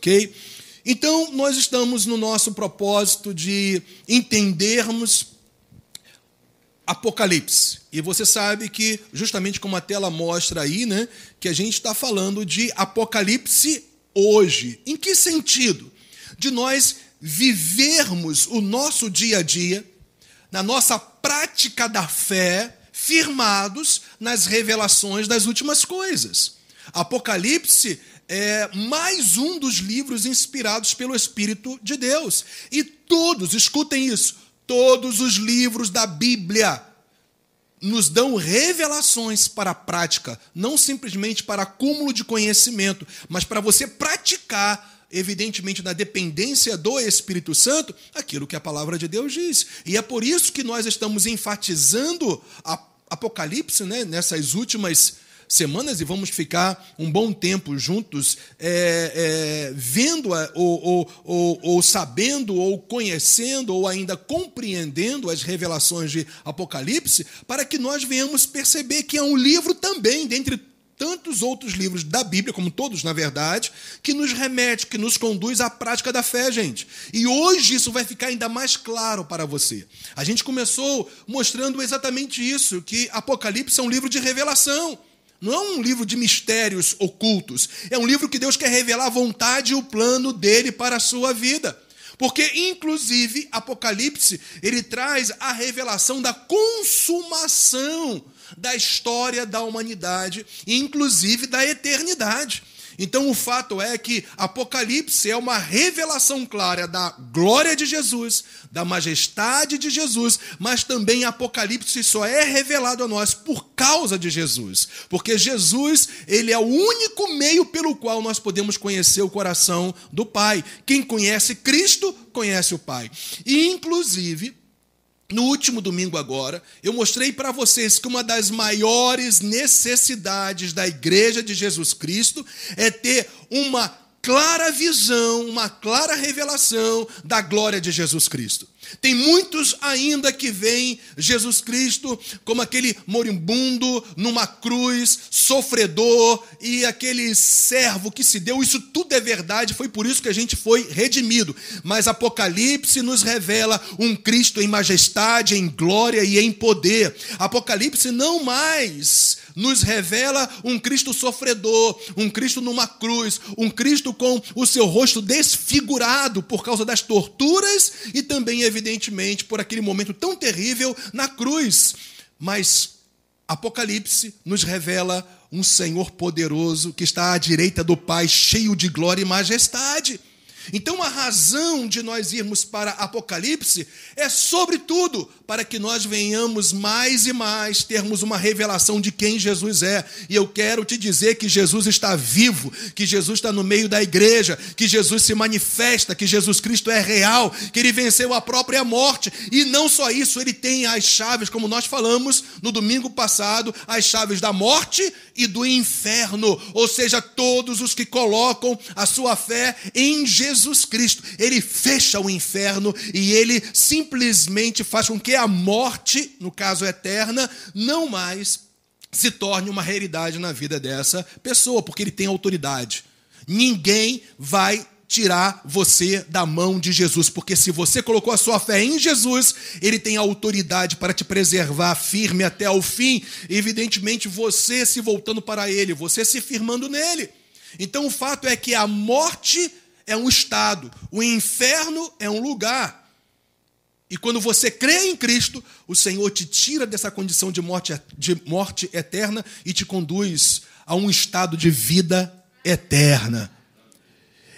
Ok? Então, nós estamos no nosso propósito de entendermos Apocalipse. E você sabe que, justamente como a tela mostra aí, né, que a gente está falando de Apocalipse hoje. Em que sentido? De nós vivermos o nosso dia a dia, na nossa prática da fé, firmados nas revelações das últimas coisas. Apocalipse é mais um dos livros inspirados pelo Espírito de Deus. E todos, escutem isso, Todos os livros da Bíblia nos dão revelações para a prática, não simplesmente para acúmulo de conhecimento, mas para você praticar, evidentemente, na dependência do Espírito Santo, aquilo que a palavra de Deus diz. E é por isso que nós estamos enfatizando a Apocalipse né, nessas últimas semanas e vamos ficar um bom tempo juntos, é, é, vendo, ou, ou, ou, ou sabendo, ou conhecendo, ou ainda compreendendo as revelações de Apocalipse, para que nós venhamos perceber que é um livro também, dentre tantos outros livros da Bíblia, como todos, na verdade, que nos remete, que nos conduz à prática da fé, gente. E hoje isso vai ficar ainda mais claro para você. A gente começou mostrando exatamente isso, que Apocalipse é um livro de revelação. Não é um livro de mistérios ocultos. É um livro que Deus quer revelar a vontade e o plano dele para a sua vida. Porque, inclusive, Apocalipse, ele traz a revelação da consumação da história da humanidade, inclusive da eternidade. Então o fato é que Apocalipse é uma revelação clara da glória de Jesus, da majestade de Jesus, mas também Apocalipse só é revelado a nós por causa de Jesus, porque Jesus, ele é o único meio pelo qual nós podemos conhecer o coração do Pai. Quem conhece Cristo, conhece o Pai. E inclusive no último domingo agora, eu mostrei para vocês que uma das maiores necessidades da igreja de Jesus Cristo é ter uma clara visão, uma clara revelação da glória de Jesus Cristo. Tem muitos ainda que veem Jesus Cristo como aquele moribundo numa cruz, sofredor e aquele servo que se deu. Isso tudo é verdade, foi por isso que a gente foi redimido. Mas Apocalipse nos revela um Cristo em majestade, em glória e em poder. Apocalipse não mais nos revela um Cristo sofredor, um Cristo numa cruz, um Cristo com o seu rosto desfigurado por causa das torturas e também, evidentemente, por aquele momento tão terrível na cruz. Mas Apocalipse nos revela um Senhor poderoso que está à direita do Pai, cheio de glória e majestade. Então, a razão de nós irmos para Apocalipse é, sobretudo, para que nós venhamos mais e mais termos uma revelação de quem Jesus é. E eu quero te dizer que Jesus está vivo, que Jesus está no meio da igreja, que Jesus se manifesta, que Jesus Cristo é real, que ele venceu a própria morte. E não só isso, ele tem as chaves, como nós falamos no domingo passado, as chaves da morte e do inferno. Ou seja, todos os que colocam a sua fé em Jesus Cristo, ele fecha o inferno e ele simplesmente faz com que a morte, no caso eterna, não mais se torne uma realidade na vida dessa pessoa, porque ele tem autoridade. Ninguém vai tirar você da mão de Jesus, porque se você colocou a sua fé em Jesus, ele tem autoridade para te preservar firme até o fim. Evidentemente, você se voltando para ele, você se firmando nele. Então, o fato é que a morte é um estado, o inferno é um lugar. E quando você crê em Cristo, o Senhor te tira dessa condição de morte, de morte eterna e te conduz a um estado de vida eterna.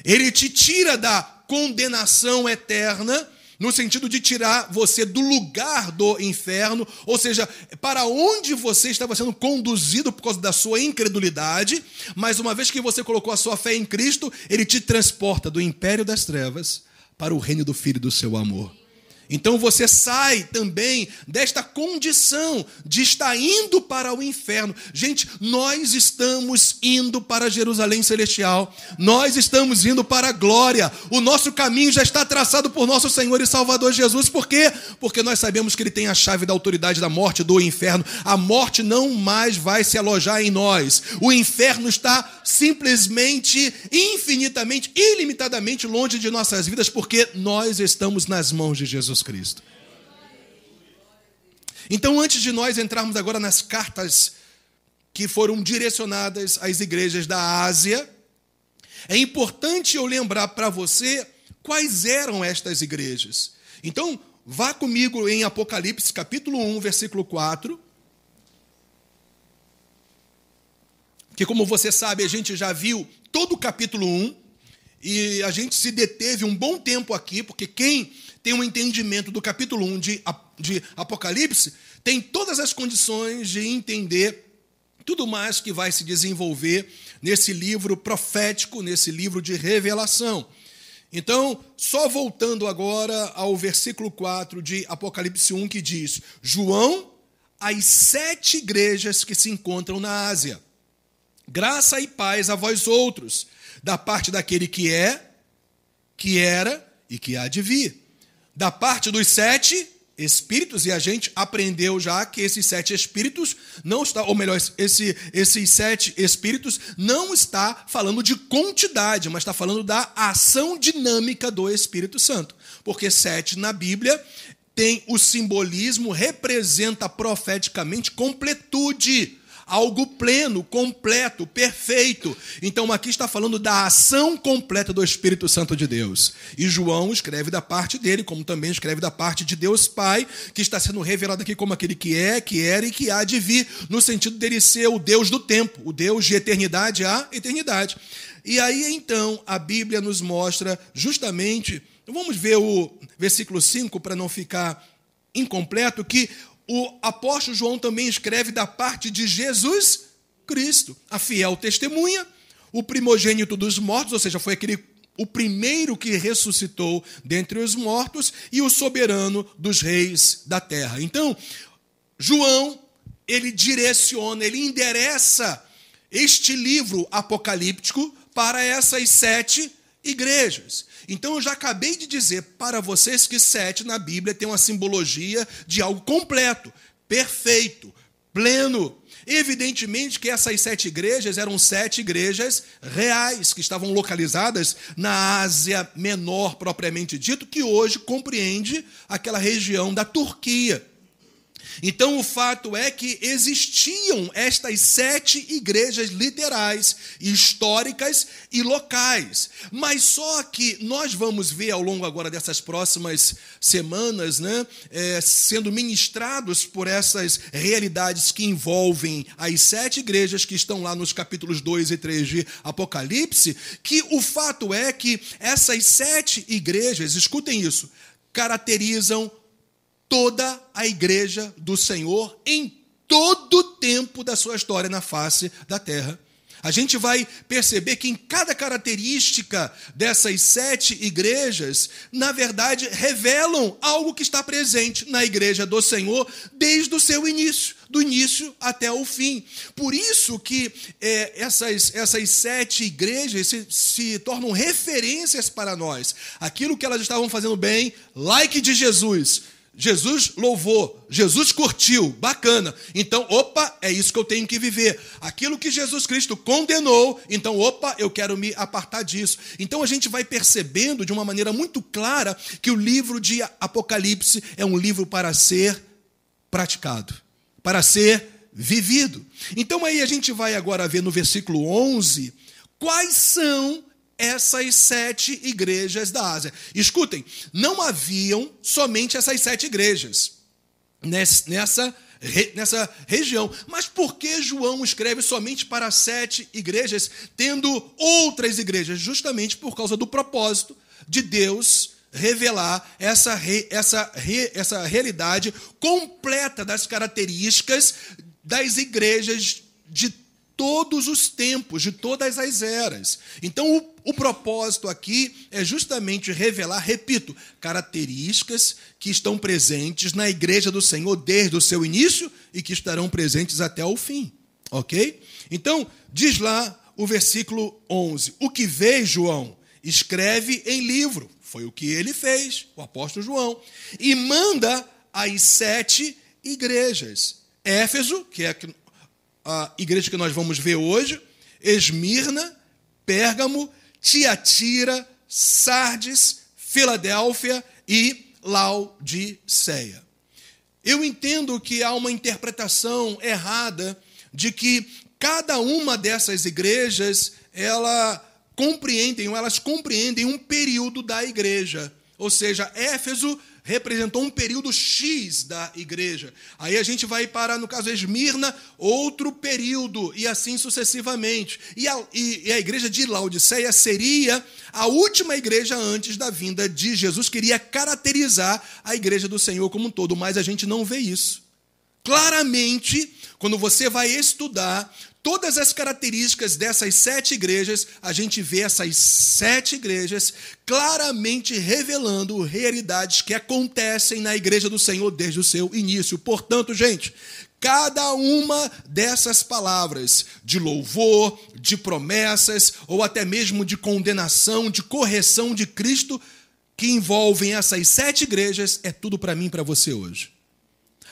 Ele te tira da condenação eterna no sentido de tirar você do lugar do inferno, ou seja, para onde você estava sendo conduzido por causa da sua incredulidade, mas uma vez que você colocou a sua fé em Cristo, ele te transporta do império das trevas para o reino do Filho do seu amor. Então você sai também desta condição de estar indo para o inferno. Gente, nós estamos indo para Jerusalém celestial. Nós estamos indo para a glória. O nosso caminho já está traçado por nosso Senhor e Salvador Jesus. Por quê? Porque nós sabemos que ele tem a chave da autoridade da morte do inferno. A morte não mais vai se alojar em nós. O inferno está simplesmente, infinitamente, ilimitadamente longe de nossas vidas porque nós estamos nas mãos de Jesus Cristo. Então, antes de nós entrarmos agora nas cartas que foram direcionadas às igrejas da Ásia, é importante eu lembrar para você quais eram estas igrejas. Então, vá comigo em Apocalipse, capítulo 1, versículo 4. Que, como você sabe, a gente já viu todo o capítulo 1 e a gente se deteve um bom tempo aqui, porque quem tem um entendimento do capítulo 1 de, de Apocalipse, tem todas as condições de entender tudo mais que vai se desenvolver nesse livro profético, nesse livro de revelação. Então, só voltando agora ao versículo 4 de Apocalipse 1, que diz: João, as sete igrejas que se encontram na Ásia, graça e paz a vós outros, da parte daquele que é, que era e que há de vir da parte dos sete espíritos, e a gente aprendeu já que esses sete espíritos não está, ou melhor, esse, esses sete espíritos não está falando de quantidade, mas está falando da ação dinâmica do Espírito Santo. Porque sete na Bíblia tem o simbolismo, representa profeticamente completude algo pleno, completo, perfeito. Então aqui está falando da ação completa do Espírito Santo de Deus. E João escreve da parte dele, como também escreve da parte de Deus Pai, que está sendo revelado aqui como aquele que é, que era e que há de vir, no sentido dele ser o Deus do tempo, o Deus de eternidade à eternidade. E aí então a Bíblia nos mostra justamente, vamos ver o versículo 5 para não ficar incompleto, que o apóstolo João também escreve da parte de Jesus Cristo, a fiel testemunha, o primogênito dos mortos, ou seja, foi aquele o primeiro que ressuscitou dentre os mortos e o soberano dos reis da terra. Então, João, ele direciona, ele endereça este livro apocalíptico para essas sete igrejas. Então eu já acabei de dizer para vocês que sete na Bíblia tem uma simbologia de algo completo, perfeito, pleno. Evidentemente que essas sete igrejas eram sete igrejas reais, que estavam localizadas na Ásia Menor, propriamente dito, que hoje compreende aquela região da Turquia. Então, o fato é que existiam estas sete igrejas literais, históricas e locais. Mas só que nós vamos ver ao longo agora dessas próximas semanas, né, é, sendo ministrados por essas realidades que envolvem as sete igrejas que estão lá nos capítulos 2 e 3 de Apocalipse, que o fato é que essas sete igrejas, escutem isso, caracterizam toda a igreja do Senhor em todo o tempo da sua história na face da terra. A gente vai perceber que em cada característica dessas sete igrejas, na verdade, revelam algo que está presente na igreja do Senhor desde o seu início, do início até o fim. Por isso que é, essas, essas sete igrejas se, se tornam referências para nós. Aquilo que elas estavam fazendo bem, like de Jesus, Jesus louvou, Jesus curtiu, bacana. Então, opa, é isso que eu tenho que viver. Aquilo que Jesus Cristo condenou, então, opa, eu quero me apartar disso. Então, a gente vai percebendo de uma maneira muito clara que o livro de Apocalipse é um livro para ser praticado, para ser vivido. Então, aí a gente vai agora ver no versículo 11 quais são essas sete igrejas da Ásia. Escutem, não haviam somente essas sete igrejas nessa, nessa região. Mas por que João escreve somente para sete igrejas, tendo outras igrejas? Justamente por causa do propósito de Deus revelar essa, essa, essa realidade completa das características das igrejas de todos os tempos, de todas as eras. Então, o, o, propósito aqui é justamente revelar, repito, características que estão presentes na igreja do Senhor desde o seu início e que estarão presentes até o fim. Ok? Então, diz lá o versículo 11: O que vê, João, escreve em livro. Foi o que ele fez, o apóstolo João. E manda às sete igrejas. Éfeso, que é a igreja que nós vamos ver hoje, Esmirna, Pérgamo, Tiatira, Sardes, Filadélfia e Laodiceia. Eu entendo que há uma interpretação errada de que cada uma dessas igrejas, ela compreendem, ou elas compreendem um período da igreja. Ou seja, Éfeso representou um período X da igreja. Aí a gente vai para, no caso, Esmirna, outro período, e assim sucessivamente. E a, e, e a igreja de Laodiceia seria a última igreja antes da vinda de Jesus, queria caracterizar a igreja do Senhor como um todo, mas a gente não vê isso. Claramente, quando você vai estudar todas as características dessas sete igrejas, a gente vê essas sete igrejas claramente revelando realidades que acontecem na igreja do Senhor desde o seu início. Portanto, gente, cada uma dessas palavras de louvor, de promessas ou até mesmo de condenação, de correção de Cristo que envolvem essas sete igrejas é tudo para mim e para você hoje.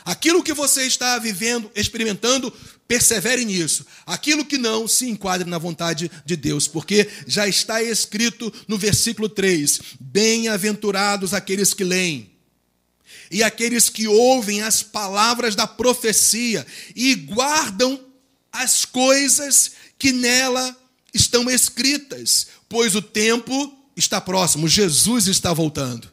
Aquilo que você está vivendo, experimentando, persevere nisso. Aquilo que não, se enquadre na vontade de Deus, porque já está escrito no versículo 3: Bem-aventurados aqueles que leem, e aqueles que ouvem as palavras da profecia e guardam as coisas que nela estão escritas, pois o tempo está próximo, Jesus está voltando.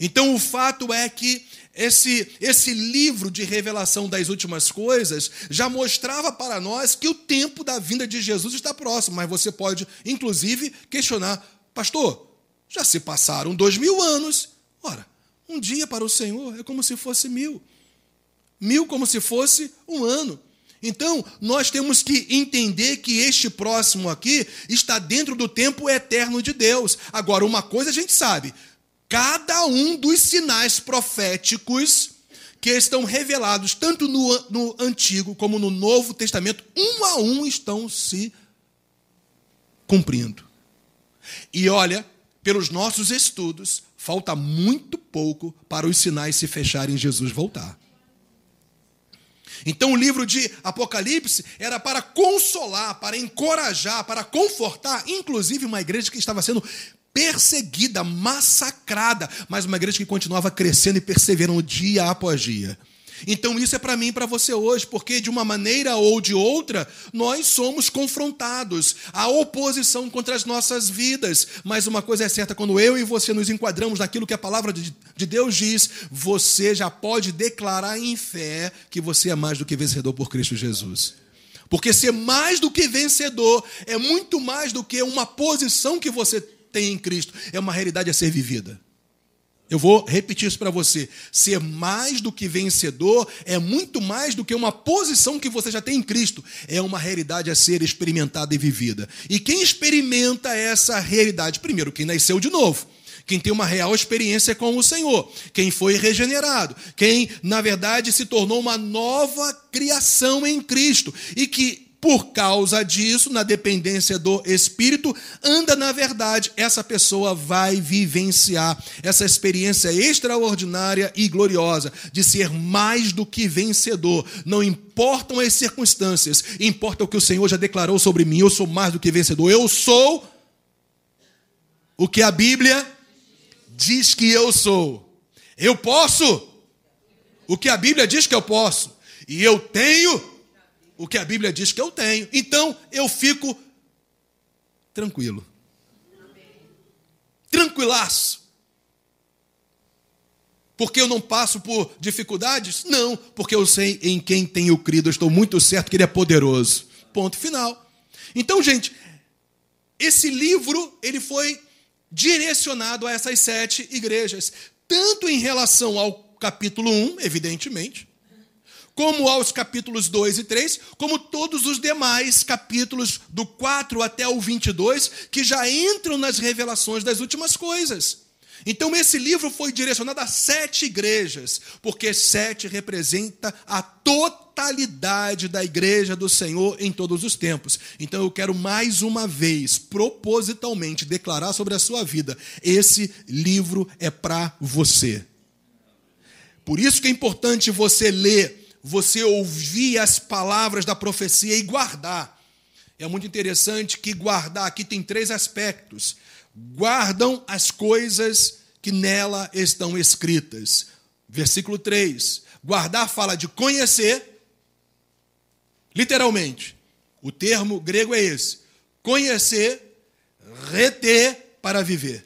Então o fato é que esse, esse livro de revelação das últimas coisas já mostrava para nós que o tempo da vinda de Jesus está próximo, mas você pode, inclusive, questionar, pastor, já se passaram dois mil anos. Ora, um dia para o Senhor é como se fosse mil, mil como se fosse um ano. Então, nós temos que entender que este próximo aqui está dentro do tempo eterno de Deus. Agora, uma coisa a gente sabe: cada um dos sinais proféticos que estão revelados tanto no, no Antigo como no Novo Testamento, um a um estão se cumprindo. E olha, pelos nossos estudos, falta muito pouco para os sinais se fecharem e Jesus voltar. Então o livro de Apocalipse era para consolar, para encorajar, para confortar, inclusive uma igreja que estava sendo perseguida, massacrada, mas uma igreja que continuava crescendo e perseverando dia após dia. Então isso é para mim e para você hoje, porque de uma maneira ou de outra, nós somos confrontados, a oposição contra as nossas vidas. Mas uma coisa é certa, quando eu e você nos enquadramos naquilo que a palavra de Deus diz, você já pode declarar em fé que você é mais do que vencedor por Cristo Jesus. Porque ser mais do que vencedor é muito mais do que uma posição que você tem em Cristo. É uma realidade a ser vivida. Eu vou repetir isso para você. Ser mais do que vencedor é muito mais do que uma posição que você já tem em Cristo. É uma realidade a ser experimentada e vivida. E quem experimenta essa realidade? Primeiro, quem nasceu de novo. Quem tem uma real experiência com o Senhor, quem foi regenerado, quem, na verdade, se tornou uma nova criação em Cristo e que por causa disso, na dependência do Espírito, anda na verdade, essa pessoa vai vivenciar essa experiência extraordinária e gloriosa de ser mais do que vencedor. Não importam as circunstâncias, importa o que o Senhor já declarou sobre mim. Eu sou mais do que vencedor. Eu sou o que a Bíblia diz que eu sou. Eu posso o que a Bíblia diz que eu posso. E eu tenho o que a Bíblia diz que eu tenho. Então eu fico tranquilo. Tranquilaço. Porque eu não passo por dificuldades? Não, porque eu sei em quem tenho crido, eu estou muito certo que ele é poderoso. Ponto final. Então, gente, esse livro ele foi direcionado a essas sete igrejas, tanto em relação ao capítulo 1, evidentemente, como aos capítulos 2 e 3, como todos os demais capítulos do 4 até o 22, que já entram nas revelações das últimas coisas. Então, esse livro foi direcionado a sete igrejas, porque sete representa a totalidade da igreja do Senhor em todos os tempos. Então, eu quero mais uma vez, propositalmente, declarar sobre a sua vida: esse livro é para você. Por isso que é importante você ler, você ouvir as palavras da profecia e guardar. É muito interessante que guardar aqui tem três aspectos guardam as coisas que nela estão escritas. Versículo 3. Guardar fala de conhecer, literalmente. O termo grego é esse: conhecer, reter para viver.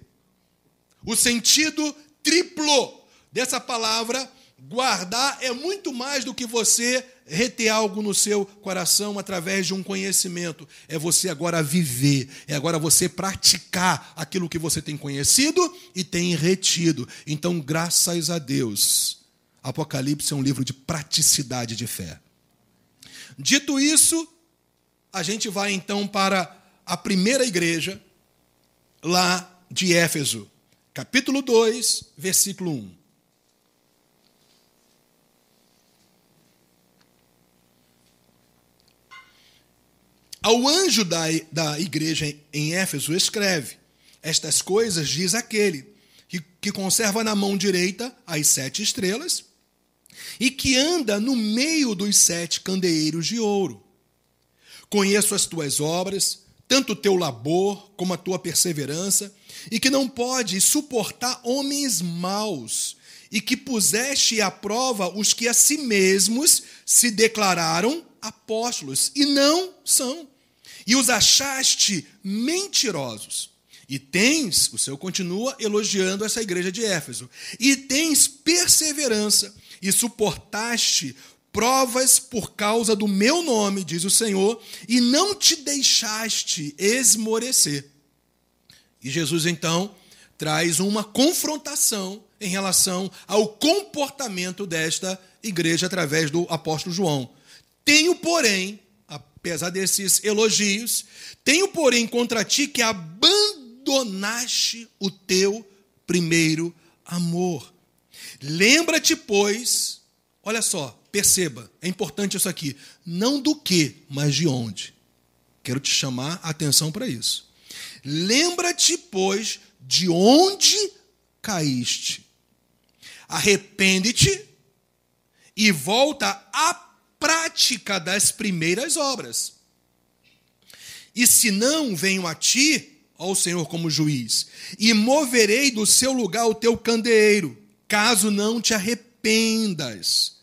O sentido triplo dessa palavra guardar é muito mais do que você reter algo no seu coração através de um conhecimento. É você agora viver, é agora você praticar aquilo que você tem conhecido e tem retido. Então, graças a Deus, Apocalipse é um livro de praticidade de fé. Dito isso, a gente vai então para a primeira igreja, lá de Éfeso, capítulo 2, versículo 1. Ao anjo da, da igreja em Éfeso, escreve: Estas coisas diz aquele que, que conserva na mão direita as sete estrelas e que anda no meio dos sete candeeiros de ouro. Conheço as tuas obras, tanto o teu labor como a tua perseverança, e que não pode suportar homens maus, e que puseste à prova os que a si mesmos se declararam apóstolos, e não são, e os achaste mentirosos. E tens, o Senhor continua elogiando essa igreja de Éfeso, e tens perseverança, e suportaste provas por causa do meu nome, diz o Senhor, e não te deixaste esmorecer. E Jesus então traz uma confrontação em relação ao comportamento desta igreja através do apóstolo João. Tenho, porém, apesar desses elogios, tenho, porém, contra ti que abandonaste o teu primeiro amor. Lembra-te, pois, olha só, perceba, é importante isso aqui, não do que, mas de onde. Quero te chamar a atenção para isso. Lembra-te, pois, de onde caíste. Arrepende-te e volta a prática das primeiras obras. E se não, venho a ti, ó Senhor, como juiz, e moverei do seu lugar o teu candeeiro, caso não te arrependas.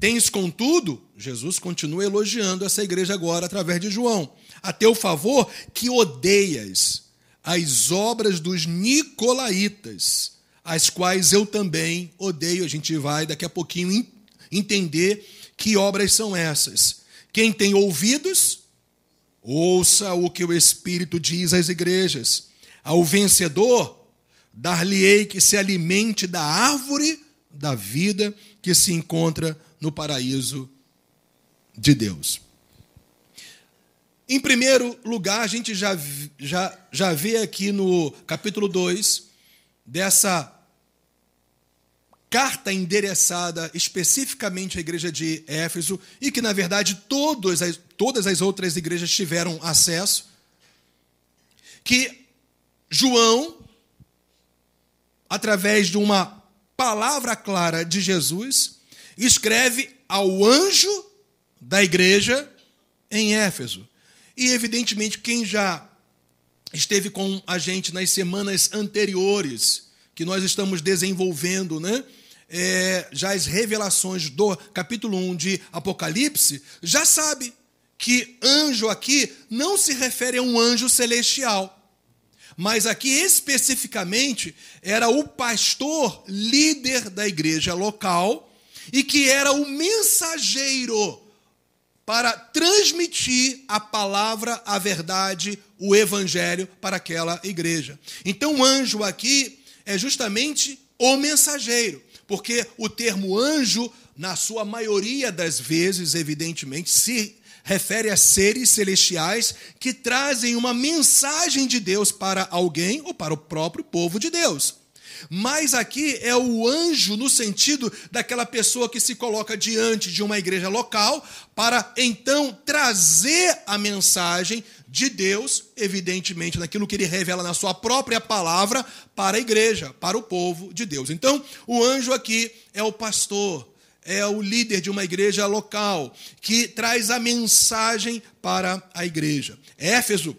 Tens, contudo, Jesus continua elogiando essa igreja agora através de João, a teu favor que odeias as obras dos nicolaítas, as quais eu também odeio. A gente vai daqui a pouquinho entender que obras são essas? Quem tem ouvidos, ouça o que o Espírito diz às igrejas. Ao vencedor, dar-lhe-ei que se alimente da árvore da vida que se encontra no paraíso de Deus. Em primeiro lugar, a gente já, já, já vê aqui no capítulo 2 dessa carta endereçada especificamente à igreja de Éfeso e que, na verdade, todas as, todas as outras igrejas tiveram acesso, que João, através de uma palavra clara de Jesus, escreve ao anjo da igreja em Éfeso. E, evidentemente, quem já esteve com a gente nas semanas anteriores, que nós estamos desenvolvendo, né? É, já as revelações do capítulo 1 de Apocalipse, já sabe que anjo aqui não se refere a um anjo celestial. Mas aqui especificamente era o pastor líder da igreja local e que era o mensageiro para transmitir a palavra, a verdade, o evangelho para aquela igreja. Então, o anjo aqui é justamente o mensageiro porque o termo anjo na sua maioria das vezes, evidentemente, se refere a seres celestiais que trazem uma mensagem de Deus para alguém ou para o próprio povo de Deus. Mas aqui é o anjo no sentido daquela pessoa que se coloca diante de uma igreja local para então trazer a mensagem de Deus, evidentemente, naquilo que ele revela na sua própria palavra para a igreja, para o povo de Deus. Então, o anjo aqui é o pastor, é o líder de uma igreja local que traz a mensagem para a igreja. Éfeso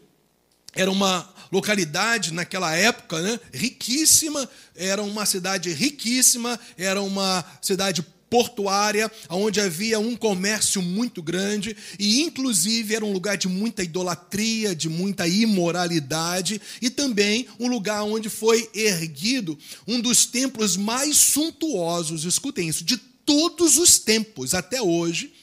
era uma localidade naquela época, né, riquíssima, era uma cidade riquíssima, era uma cidade portuária, onde havia um comércio muito grande e, inclusive, era um lugar de muita idolatria, de muita imoralidade e também um lugar onde foi erguido um dos templos mais suntuosos, escutem isso, de todos os tempos até hoje.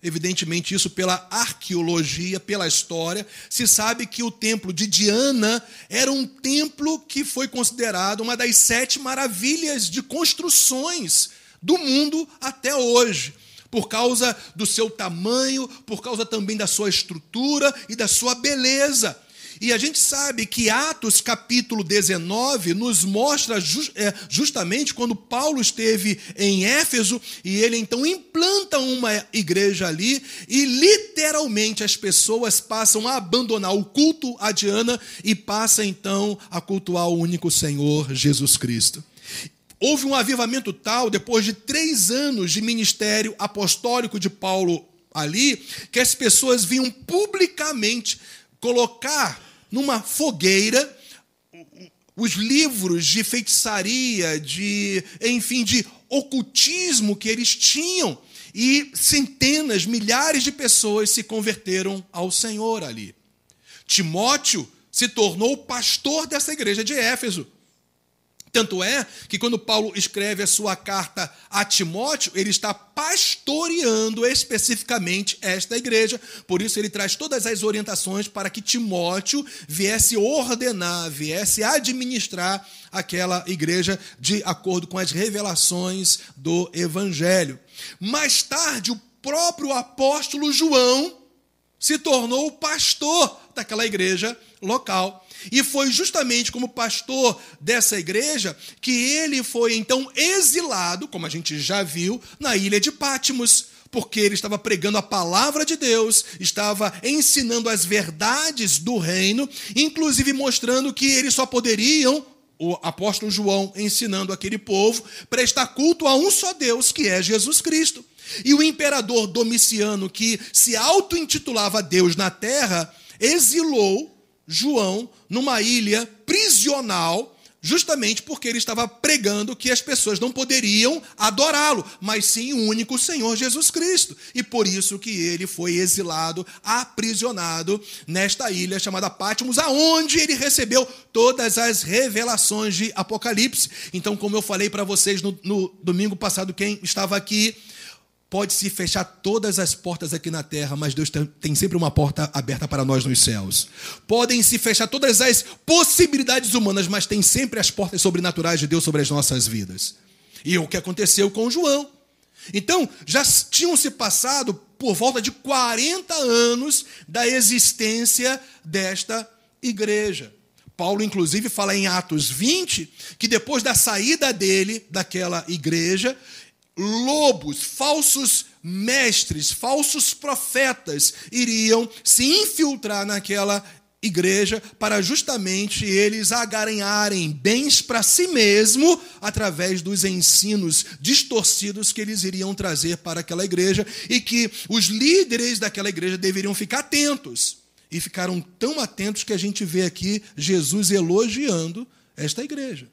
Evidentemente, isso pela arqueologia, pela história, se sabe que o templo de Diana era um templo que foi considerado uma das sete maravilhas de construções do mundo até hoje, por causa do seu tamanho, por causa também da sua estrutura e da sua beleza. E a gente sabe que Atos capítulo 19 nos mostra é, justamente quando Paulo esteve em Éfeso e ele então implanta uma igreja ali e literalmente as pessoas passam a abandonar o culto a Diana e passam então a cultuar o único Senhor Jesus Cristo. Houve um avivamento tal, depois de três anos de ministério apostólico de Paulo ali, que as pessoas vinham publicamente colocar numa fogueira os livros de feitiçaria, de, enfim, de ocultismo que eles tinham. E centenas, milhares de pessoas se converteram ao Senhor ali. Timóteo se tornou pastor dessa igreja de Éfeso. Tanto é que quando Paulo escreve a sua carta a Timóteo, ele está pastoreando especificamente esta igreja, por isso ele traz todas as orientações para que Timóteo viesse ordenar, viesse administrar aquela igreja de acordo com as revelações do evangelho. Mais tarde, o próprio apóstolo João se tornou o pastor daquela igreja local. E foi justamente como pastor dessa igreja que ele foi então exilado, como a gente já viu, na ilha de Pátimos, porque ele estava pregando a palavra de Deus, estava ensinando as verdades do reino, inclusive mostrando que eles só poderiam o apóstolo João ensinando aquele povo, prestar culto a um só Deus, que é Jesus Cristo. E o imperador Domiciano, que se auto-intitulava Deus na terra, exilou João numa ilha prisional, justamente porque ele estava pregando que as pessoas não poderiam adorá-lo, mas sim o único Senhor Jesus Cristo. E por isso que ele foi exilado, aprisionado nesta ilha chamada Patmos, aonde ele recebeu todas as revelações de Apocalipse. Então, como eu falei para vocês no, no domingo passado, quem estava aqui, Pode se fechar todas as portas aqui na terra, mas Deus tem sempre uma porta aberta para nós nos céus. Podem se fechar todas as possibilidades humanas, mas tem sempre as portas sobrenaturais de Deus sobre as nossas vidas. E é o que aconteceu com João. Então, já tinham se passado por volta de 40 anos da existência desta igreja. Paulo, inclusive, fala em Atos 20 que depois da saída dele daquela igreja, lobos, falsos mestres, falsos profetas iriam se infiltrar naquela igreja para justamente eles agaranharem bens para si mesmo através dos ensinos distorcidos que eles iriam trazer para aquela igreja e que os líderes daquela igreja deveriam ficar atentos. E ficaram tão atentos que a gente vê aqui Jesus elogiando esta igreja.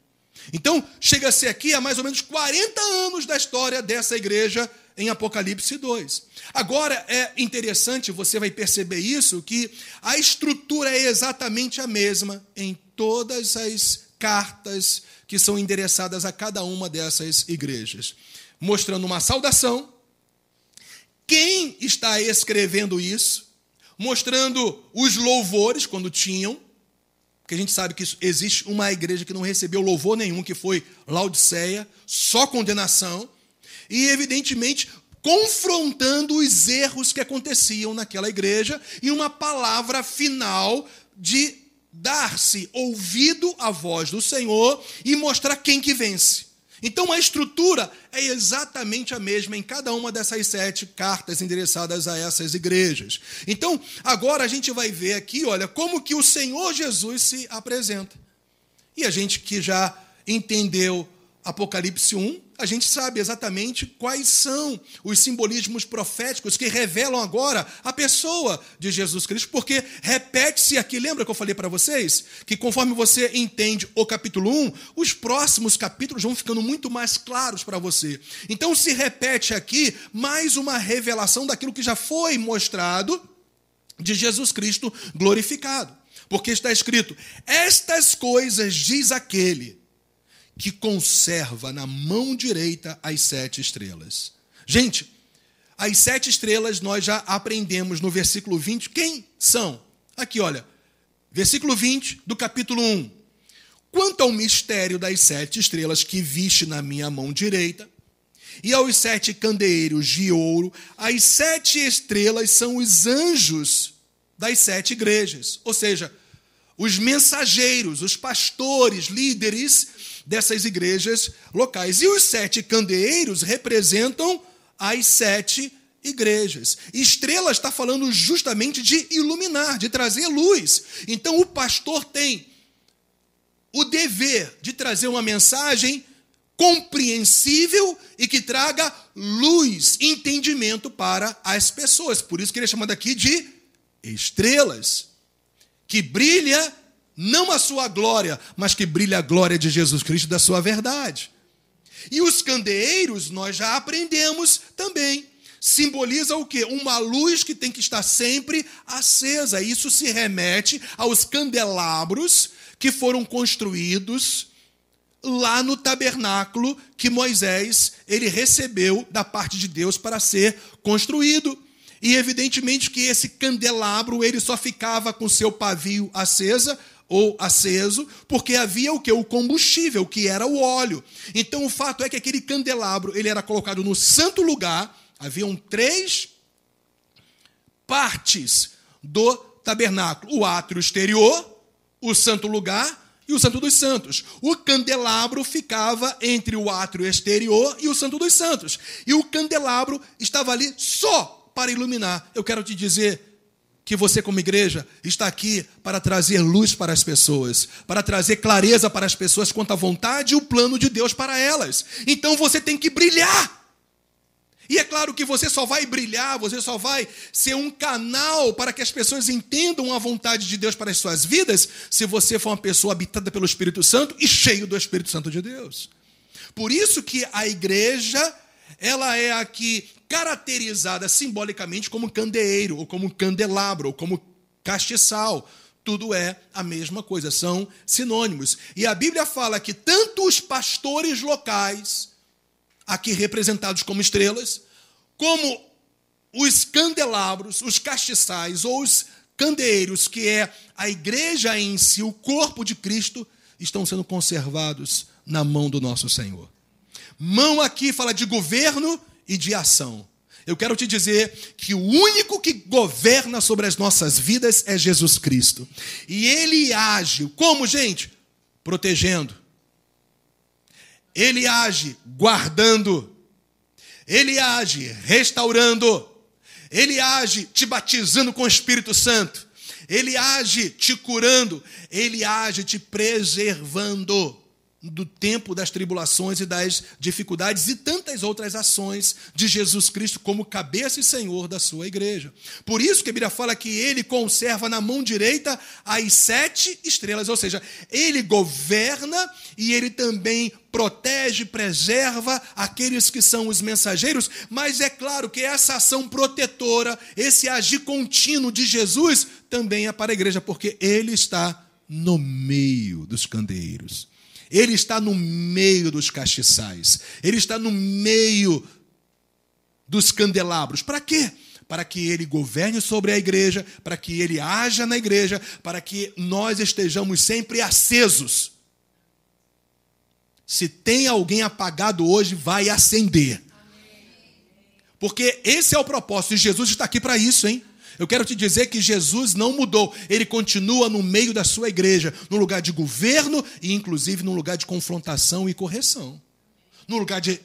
Então, chega-se aqui a mais ou menos 40 anos da história dessa igreja em Apocalipse 2. Agora é interessante, você vai perceber isso, que a estrutura é exatamente a mesma em todas as cartas que são endereçadas a cada uma dessas igrejas, mostrando uma saudação. Quem está escrevendo isso? Mostrando os louvores, quando tinham, porque a gente sabe que existe uma igreja que não recebeu louvor nenhum, que foi Laodiceia, só condenação. e, evidentemente, confrontando os erros que aconteciam naquela igreja e uma palavra final de dar-se ouvido à voz do Senhor e mostrar quem que vence. Então a estrutura é exatamente a mesma em cada uma dessas sete cartas endereçadas a essas igrejas. Então, agora a gente vai ver aqui, olha, como que o Senhor Jesus se apresenta. E a gente que já entendeu Apocalipse 1, a gente sabe exatamente quais são os simbolismos proféticos que revelam agora a pessoa de Jesus Cristo, porque repete-se aqui, lembra que eu falei para vocês? Que conforme você entende o capítulo 1, os próximos capítulos vão ficando muito mais claros para você. Então se repete aqui mais uma revelação daquilo que já foi mostrado de Jesus Cristo glorificado. Porque está escrito: Estas coisas diz aquele que conserva na mão direita as sete estrelas. Gente, as sete estrelas nós já aprendemos no versículo 20. Quem são? Aqui, olha. Versículo 20 do capítulo 1. Quanto ao mistério das sete estrelas que viste na minha mão direita, e aos sete candeeiros de ouro, as sete estrelas são os anjos das sete igrejas. Ou seja, os mensageiros, os pastores, líderes dessas igrejas locais. E os sete candeeiros representam as sete igrejas. Estrela está falando justamente de iluminar, de trazer luz. Então o pastor tem o dever de trazer uma mensagem compreensível e que traga luz, entendimento para as pessoas. Por isso que ele é chamado aqui de estrelas, que brilha não a sua glória, mas que brilha a glória de Jesus Cristo da sua verdade. E os candeeiros, nós já aprendemos também. Simboliza o quê? Uma luz que tem que estar sempre acesa. Isso se remete aos candelabros que foram construídos lá no tabernáculo que Moisés ele recebeu da parte de Deus para ser construído. E evidentemente que esse candelabro ele só ficava com seu pavio acesa ou aceso, porque havia o que? O combustível, que era o óleo. Então o fato é que aquele candelabro ele era colocado no santo lugar, haviam três partes do tabernáculo: o átrio exterior, o santo lugar e o Santo dos Santos. O candelabro ficava entre o átrio exterior e o Santo dos Santos. E o candelabro estava ali só para iluminar. Eu quero te dizer, que você, como igreja, está aqui para trazer luz para as pessoas, para trazer clareza para as pessoas quanto à vontade e o plano de Deus para elas. Então você tem que brilhar. E é claro que você só vai brilhar, você só vai ser um canal para que as pessoas entendam a vontade de Deus para as suas vidas, se você for uma pessoa habitada pelo Espírito Santo e cheio do Espírito Santo de Deus. Por isso que a igreja, ela é aqui caracterizada simbolicamente como candeeiro, ou como candelabro, ou como castiçal. Tudo é a mesma coisa, são sinônimos. E a Bíblia fala que tanto os pastores locais, aqui representados como estrelas, como os candelabros, os castiçais ou os candeeiros, que é a igreja em si, o corpo de Cristo, estão sendo conservados na mão do nosso Senhor. Mão aqui fala de governo e de ação. Eu quero te dizer que o único que governa sobre as nossas vidas é Jesus Cristo. E ele age como, gente? Protegendo. Ele age guardando. Ele age restaurando. Ele age te batizando com o Espírito Santo. Ele age te curando. Ele age te preservando do tempo das tribulações e das dificuldades e tantas outras ações de Jesus Cristo como cabeça e senhor da sua igreja. Por isso que a Bíblia fala que ele conserva na mão direita as sete estrelas, ou seja, ele governa e ele também protege, preserva aqueles que são os mensageiros, mas é claro que essa ação protetora, esse agir contínuo de Jesus também é para a igreja, porque ele está no meio dos candeeiros. Ele está no meio dos castiçais. Ele está no meio dos candelabros. Para quê? Para que ele governe sobre a igreja, para que ele haja na igreja, para que nós estejamos sempre acesos. Se tem alguém apagado hoje, vai acender. Porque esse é o propósito, e Jesus está aqui para isso, hein? Eu quero te dizer que Jesus não mudou, ele continua no meio da sua igreja, no lugar de governo e, inclusive, no lugar de confrontação e correção, no lugar de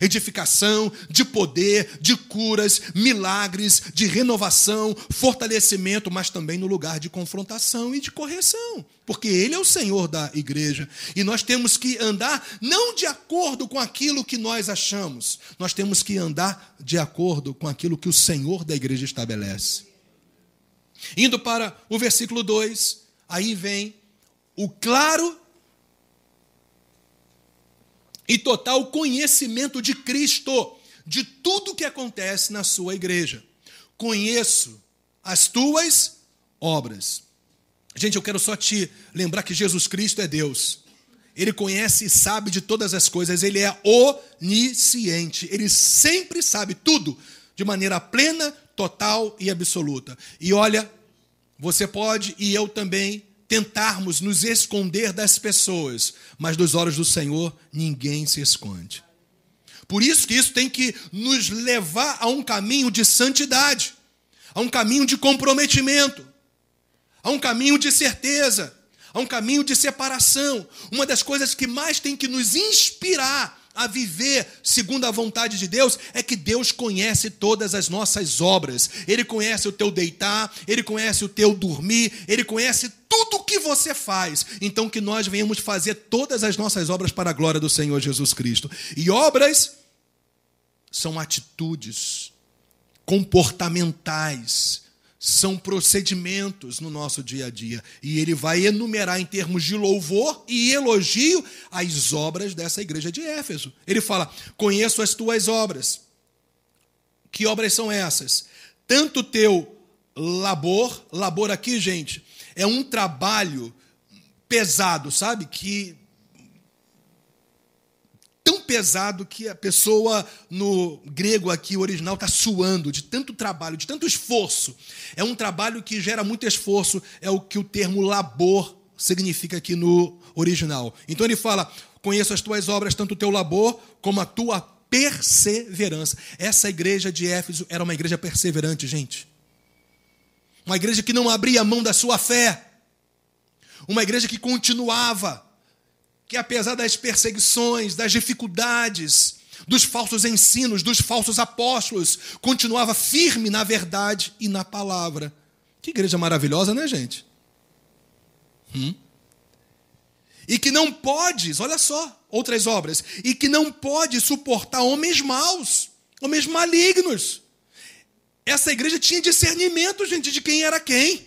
edificação, de poder, de curas, milagres, de renovação, fortalecimento, mas também no lugar de confrontação e de correção, porque Ele é o Senhor da igreja. E nós temos que andar não de acordo com aquilo que nós achamos, nós temos que andar de acordo com aquilo que o Senhor da igreja estabelece. Indo para o versículo 2, aí vem o claro e total conhecimento de Cristo, de tudo que acontece na sua igreja. Conheço as tuas obras. Gente, eu quero só te lembrar que Jesus Cristo é Deus. Ele conhece e sabe de todas as coisas, ele é onisciente, ele sempre sabe tudo de maneira plena, total e absoluta. E olha, você pode e eu também tentarmos nos esconder das pessoas, mas dos olhos do Senhor ninguém se esconde. Por isso que isso tem que nos levar a um caminho de santidade, a um caminho de comprometimento, a um caminho de certeza, a um caminho de separação. Uma das coisas que mais tem que nos inspirar a viver segundo a vontade de Deus é que Deus conhece todas as nossas obras. Ele conhece o teu deitar, ele conhece o teu dormir, ele conhece tudo o que você faz. Então que nós venhamos fazer todas as nossas obras para a glória do Senhor Jesus Cristo. E obras são atitudes comportamentais são procedimentos no nosso dia a dia. E ele vai enumerar em termos de louvor e elogio as obras dessa igreja de Éfeso. Ele fala: Conheço as tuas obras. Que obras são essas? Tanto teu labor, labor aqui, gente, é um trabalho pesado, sabe? Que pesado que a pessoa no grego aqui original está suando de tanto trabalho, de tanto esforço. É um trabalho que gera muito esforço, é o que o termo labor significa aqui no original. Então ele fala: Conheço as tuas obras, tanto o teu labor como a tua perseverança. Essa igreja de Éfeso era uma igreja perseverante, gente. Uma igreja que não abria mão da sua fé. Uma igreja que continuava que apesar das perseguições, das dificuldades, dos falsos ensinos, dos falsos apóstolos, continuava firme na verdade e na palavra. Que igreja maravilhosa, né, gente? Hum? E que não pode, olha só, outras obras, e que não pode suportar homens maus, homens malignos. Essa igreja tinha discernimento, gente, de quem era quem.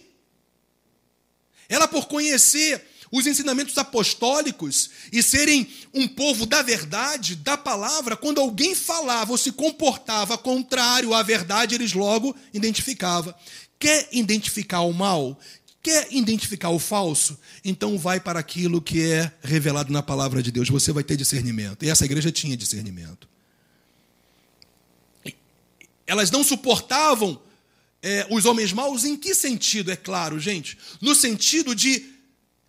Ela, por conhecer os ensinamentos apostólicos e serem um povo da verdade, da palavra, quando alguém falava ou se comportava contrário à verdade, eles logo identificavam. Quer identificar o mal? Quer identificar o falso? Então vai para aquilo que é revelado na palavra de Deus. Você vai ter discernimento. E essa igreja tinha discernimento. Elas não suportavam é, os homens maus em que sentido? É claro, gente. No sentido de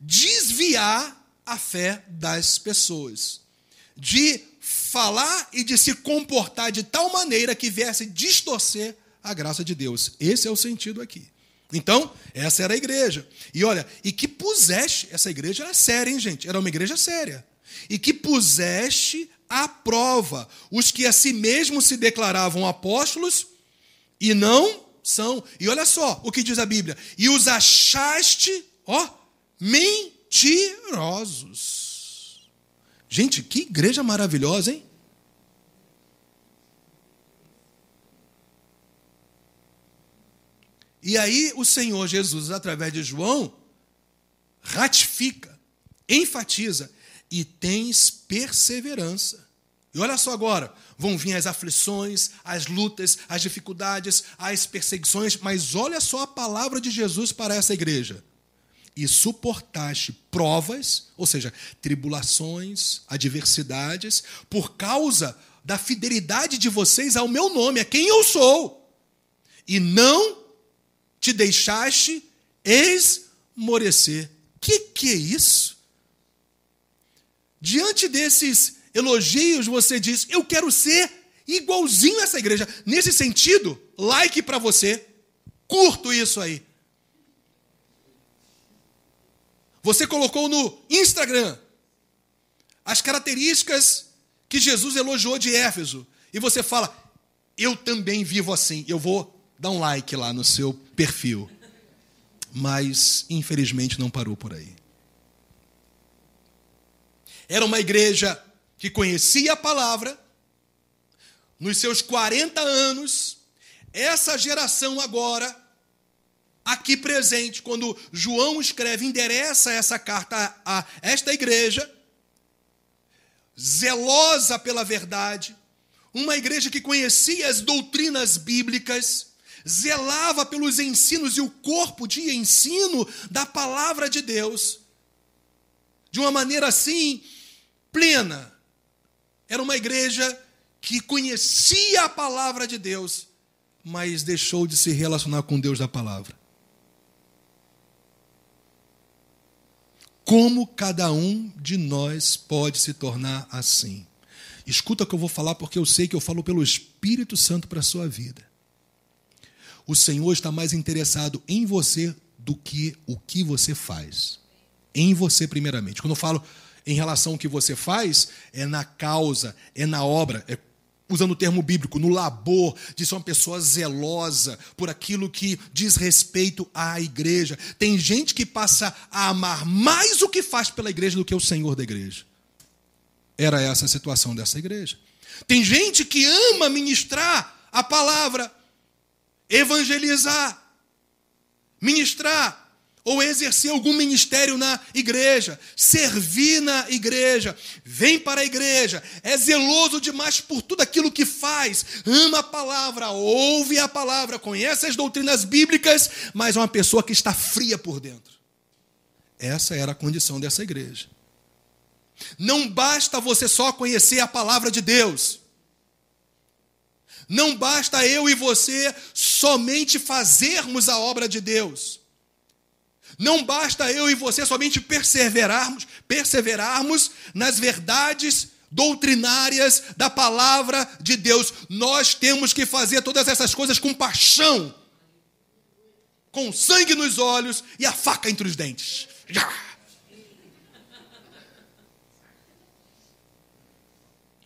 desviar a fé das pessoas, de falar e de se comportar de tal maneira que viesse distorcer a graça de Deus. Esse é o sentido aqui. Então, essa era a igreja. E olha, e que puseste, essa igreja era séria, hein, gente? Era uma igreja séria. E que puseste à prova os que a si mesmos se declaravam apóstolos e não são. E olha só o que diz a Bíblia. E os achaste, ó, mentirosos. Gente, que igreja maravilhosa, hein? E aí o Senhor Jesus, através de João, ratifica, enfatiza, e tens perseverança. E olha só agora, vão vir as aflições, as lutas, as dificuldades, as perseguições, mas olha só a palavra de Jesus para essa igreja e suportaste provas, ou seja, tribulações, adversidades, por causa da fidelidade de vocês ao meu nome, a quem eu sou, e não te deixaste esmorecer. Que que é isso? Diante desses elogios, você diz: Eu quero ser igualzinho essa igreja. Nesse sentido, like para você. Curto isso aí. Você colocou no Instagram as características que Jesus elogiou de Éfeso. E você fala, eu também vivo assim. Eu vou dar um like lá no seu perfil. Mas, infelizmente, não parou por aí. Era uma igreja que conhecia a palavra. Nos seus 40 anos, essa geração agora aqui presente, quando João escreve, endereça essa carta a esta igreja, zelosa pela verdade, uma igreja que conhecia as doutrinas bíblicas, zelava pelos ensinos e o corpo de ensino da palavra de Deus, de uma maneira assim plena. Era uma igreja que conhecia a palavra de Deus, mas deixou de se relacionar com Deus da palavra. Como cada um de nós pode se tornar assim? Escuta o que eu vou falar, porque eu sei que eu falo pelo Espírito Santo para a sua vida. O Senhor está mais interessado em você do que o que você faz. Em você, primeiramente. Quando eu falo em relação ao que você faz, é na causa, é na obra, é usando o termo bíblico, no labor de ser uma pessoa zelosa por aquilo que diz respeito à igreja. Tem gente que passa a amar mais o que faz pela igreja do que o Senhor da igreja. Era essa a situação dessa igreja. Tem gente que ama ministrar a palavra, evangelizar, ministrar ou exercer algum ministério na igreja, servir na igreja, vem para a igreja, é zeloso demais por tudo aquilo que faz, ama a palavra, ouve a palavra, conhece as doutrinas bíblicas, mas é uma pessoa que está fria por dentro. Essa era a condição dessa igreja. Não basta você só conhecer a palavra de Deus. Não basta eu e você somente fazermos a obra de Deus. Não basta eu e você somente perseverarmos, perseverarmos nas verdades doutrinárias da palavra de Deus. Nós temos que fazer todas essas coisas com paixão, com sangue nos olhos e a faca entre os dentes. Já.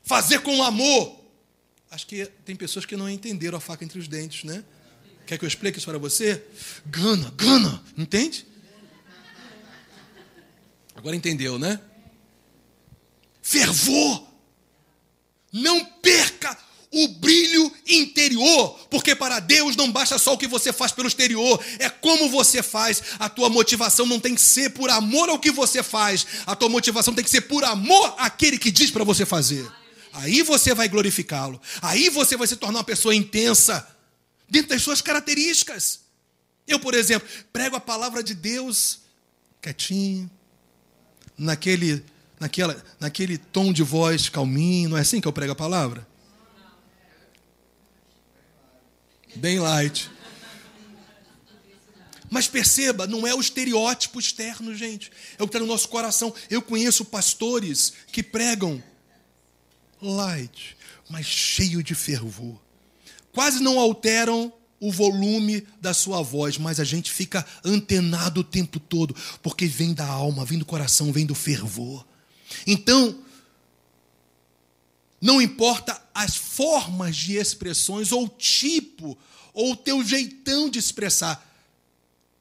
Fazer com amor. Acho que tem pessoas que não entenderam a faca entre os dentes, né? Quer que eu explique isso para você? Gana, gana, entende? Agora entendeu, né? Fervor. Não perca o brilho interior, porque para Deus não basta só o que você faz pelo exterior, é como você faz. A tua motivação não tem que ser por amor ao que você faz, a tua motivação tem que ser por amor àquele que diz para você fazer. Aí você vai glorificá-lo, aí você vai se tornar uma pessoa intensa, dentro das suas características. Eu, por exemplo, prego a palavra de Deus quietinho, naquele, naquela, naquele tom de voz calminho. Não é assim que eu prego a palavra? Bem light. Mas perceba, não é o estereótipo externo, gente. É o que está no nosso coração. Eu conheço pastores que pregam light, mas cheio de fervor. Quase não alteram o volume da sua voz, mas a gente fica antenado o tempo todo, porque vem da alma, vem do coração, vem do fervor. Então, não importa as formas de expressões, ou o tipo, ou o teu jeitão de expressar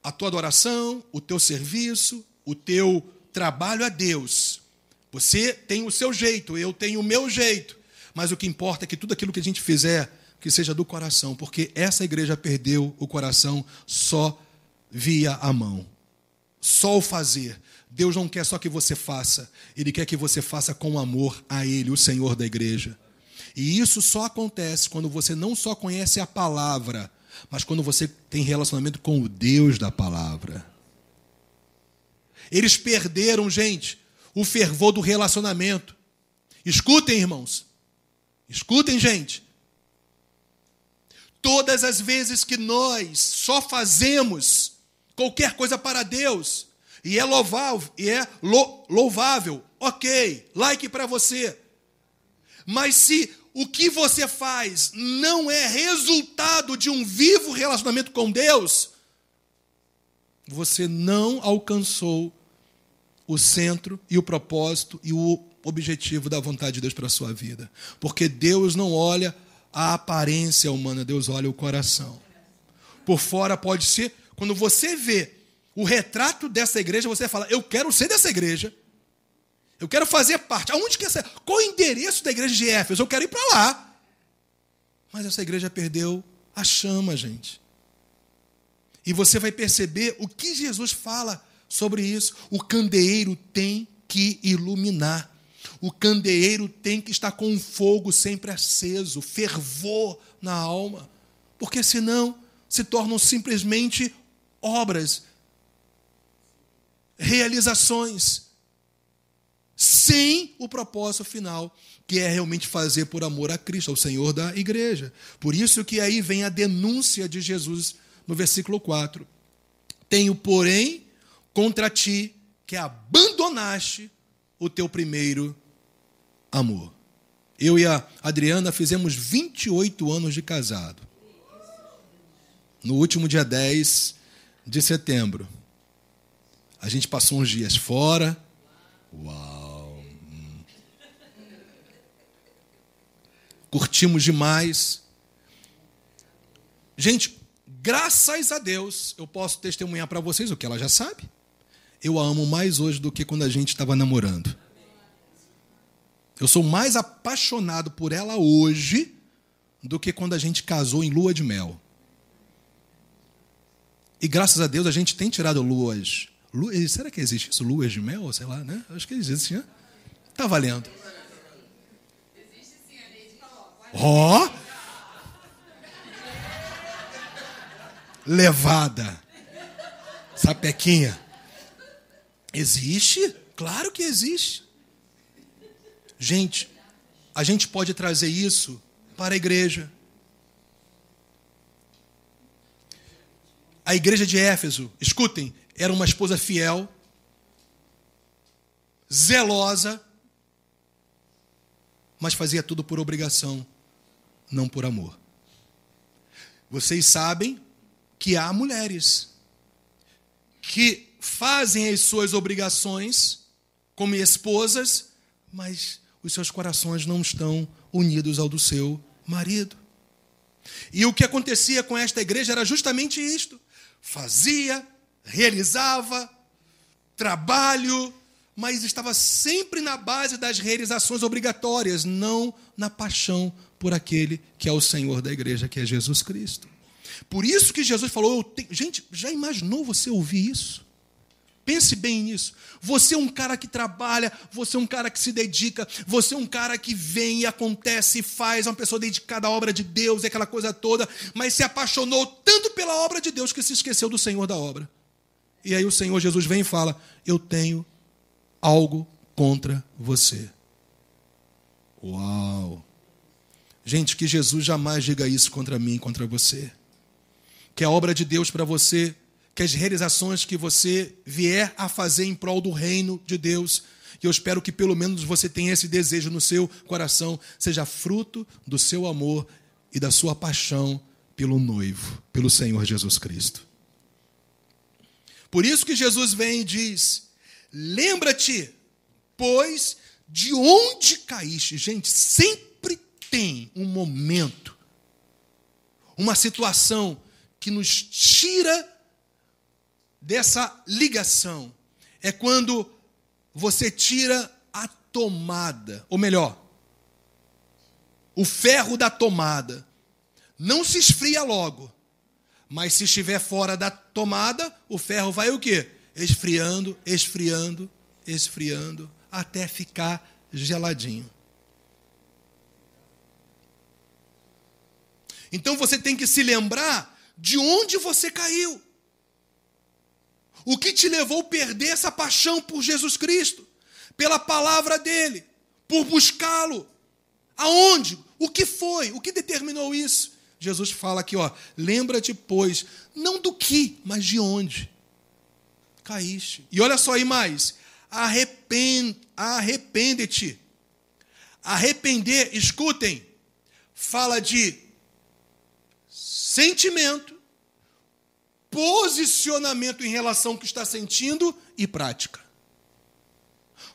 a tua adoração, o teu serviço, o teu trabalho a Deus. Você tem o seu jeito, eu tenho o meu jeito, mas o que importa é que tudo aquilo que a gente fizer que seja do coração, porque essa igreja perdeu o coração só via a mão, só o fazer. Deus não quer só que você faça, Ele quer que você faça com amor a Ele, o Senhor da igreja. E isso só acontece quando você não só conhece a palavra, mas quando você tem relacionamento com o Deus da palavra. Eles perderam, gente, o fervor do relacionamento. Escutem, irmãos. Escutem, gente. Todas as vezes que nós só fazemos qualquer coisa para Deus, e é louvável, e é louvável, ok, like para você. Mas se o que você faz não é resultado de um vivo relacionamento com Deus, você não alcançou o centro e o propósito e o objetivo da vontade de Deus para a sua vida. Porque Deus não olha a aparência humana, Deus olha o coração. Por fora pode ser, quando você vê o retrato dessa igreja, você fala: Eu quero ser dessa igreja. Eu quero fazer parte. Aonde que essa. Qual o endereço da igreja de Éfeso? Eu quero ir para lá. Mas essa igreja perdeu a chama, gente. E você vai perceber o que Jesus fala sobre isso. O candeeiro tem que iluminar. O candeeiro tem que estar com um fogo sempre aceso, fervor na alma. Porque senão se tornam simplesmente obras, realizações, sem o propósito final, que é realmente fazer por amor a Cristo, ao Senhor da igreja. Por isso que aí vem a denúncia de Jesus no versículo 4. Tenho, porém, contra ti que abandonaste o teu primeiro amor. Eu e a Adriana fizemos 28 anos de casado. No último dia 10 de setembro. A gente passou uns dias fora. Uau! Curtimos demais. Gente, graças a Deus, eu posso testemunhar para vocês o que ela já sabe. Eu a amo mais hoje do que quando a gente estava namorando. Eu sou mais apaixonado por ela hoje do que quando a gente casou em lua de mel. E graças a Deus a gente tem tirado luas. luas será que existe isso? Luas de mel? Sei lá, né? Acho que existe, né? Tá valendo. Existe sim, a lei de Ó! Oh! Levada. Sapequinha. Existe? Claro que existe. Gente, a gente pode trazer isso para a igreja. A igreja de Éfeso, escutem, era uma esposa fiel, zelosa, mas fazia tudo por obrigação, não por amor. Vocês sabem que há mulheres que fazem as suas obrigações como esposas, mas os seus corações não estão unidos ao do seu marido. E o que acontecia com esta igreja era justamente isto: fazia, realizava, trabalho, mas estava sempre na base das realizações obrigatórias, não na paixão por aquele que é o Senhor da igreja, que é Jesus Cristo. Por isso que Jesus falou, tenho... gente, já imaginou você ouvir isso? Pense bem nisso. Você é um cara que trabalha, você é um cara que se dedica, você é um cara que vem e acontece e faz, é uma pessoa dedicada à obra de Deus, é aquela coisa toda, mas se apaixonou tanto pela obra de Deus que se esqueceu do Senhor da obra. E aí o Senhor Jesus vem e fala: Eu tenho algo contra você. Uau! Gente, que Jesus jamais diga isso contra mim, contra você. Que a obra de Deus para você que as realizações que você vier a fazer em prol do reino de Deus, e eu espero que pelo menos você tenha esse desejo no seu coração, seja fruto do seu amor e da sua paixão pelo noivo, pelo Senhor Jesus Cristo. Por isso que Jesus vem e diz: Lembra-te, pois, de onde caíste. Gente, sempre tem um momento, uma situação que nos tira dessa ligação é quando você tira a tomada, ou melhor, o ferro da tomada. Não se esfria logo, mas se estiver fora da tomada, o ferro vai o quê? Esfriando, esfriando, esfriando, até ficar geladinho. Então você tem que se lembrar de onde você caiu. O que te levou a perder essa paixão por Jesus Cristo? Pela palavra dele, por buscá-lo. Aonde? O que foi? O que determinou isso? Jesus fala aqui, ó, lembra-te, pois, não do que, mas de onde caíste. E olha só aí mais, arrepende, arrepende-te. Arrepender, escutem, fala de sentimento, posicionamento em relação ao que está sentindo e prática.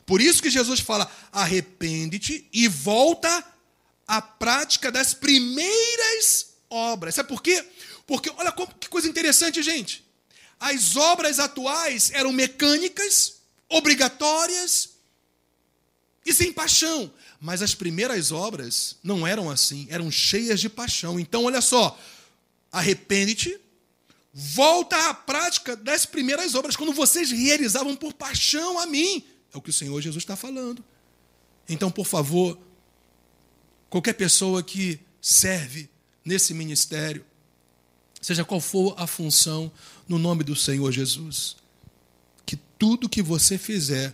Por isso que Jesus fala: arrepende-te e volta à prática das primeiras obras. Sabe por quê? Porque olha que coisa interessante, gente. As obras atuais eram mecânicas, obrigatórias e sem paixão. Mas as primeiras obras não eram assim, eram cheias de paixão. Então, olha só, arrepende-te, volta à prática das primeiras obras, quando vocês realizavam por paixão a mim. É o que o Senhor Jesus está falando. Então, por favor, qualquer pessoa que serve nesse ministério, seja qual for a função, no nome do Senhor Jesus, que tudo que você fizer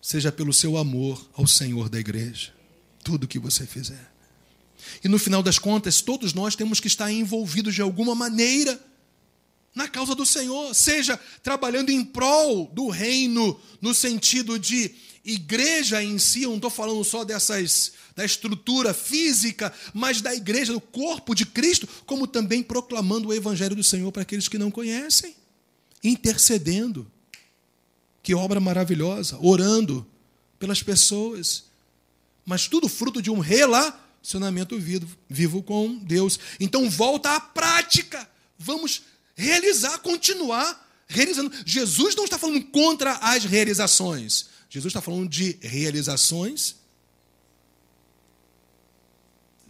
seja pelo seu amor ao Senhor da igreja tudo que você fizer. E no final das contas, todos nós temos que estar envolvidos de alguma maneira na causa do Senhor, seja trabalhando em prol do reino, no sentido de igreja em si, eu não estou falando só dessas da estrutura física, mas da igreja, do corpo de Cristo, como também proclamando o evangelho do Senhor para aqueles que não conhecem, intercedendo. Que obra maravilhosa, orando pelas pessoas mas tudo fruto de um relacionamento vivo, vivo com Deus. Então volta à prática. Vamos realizar, continuar realizando. Jesus não está falando contra as realizações. Jesus está falando de realizações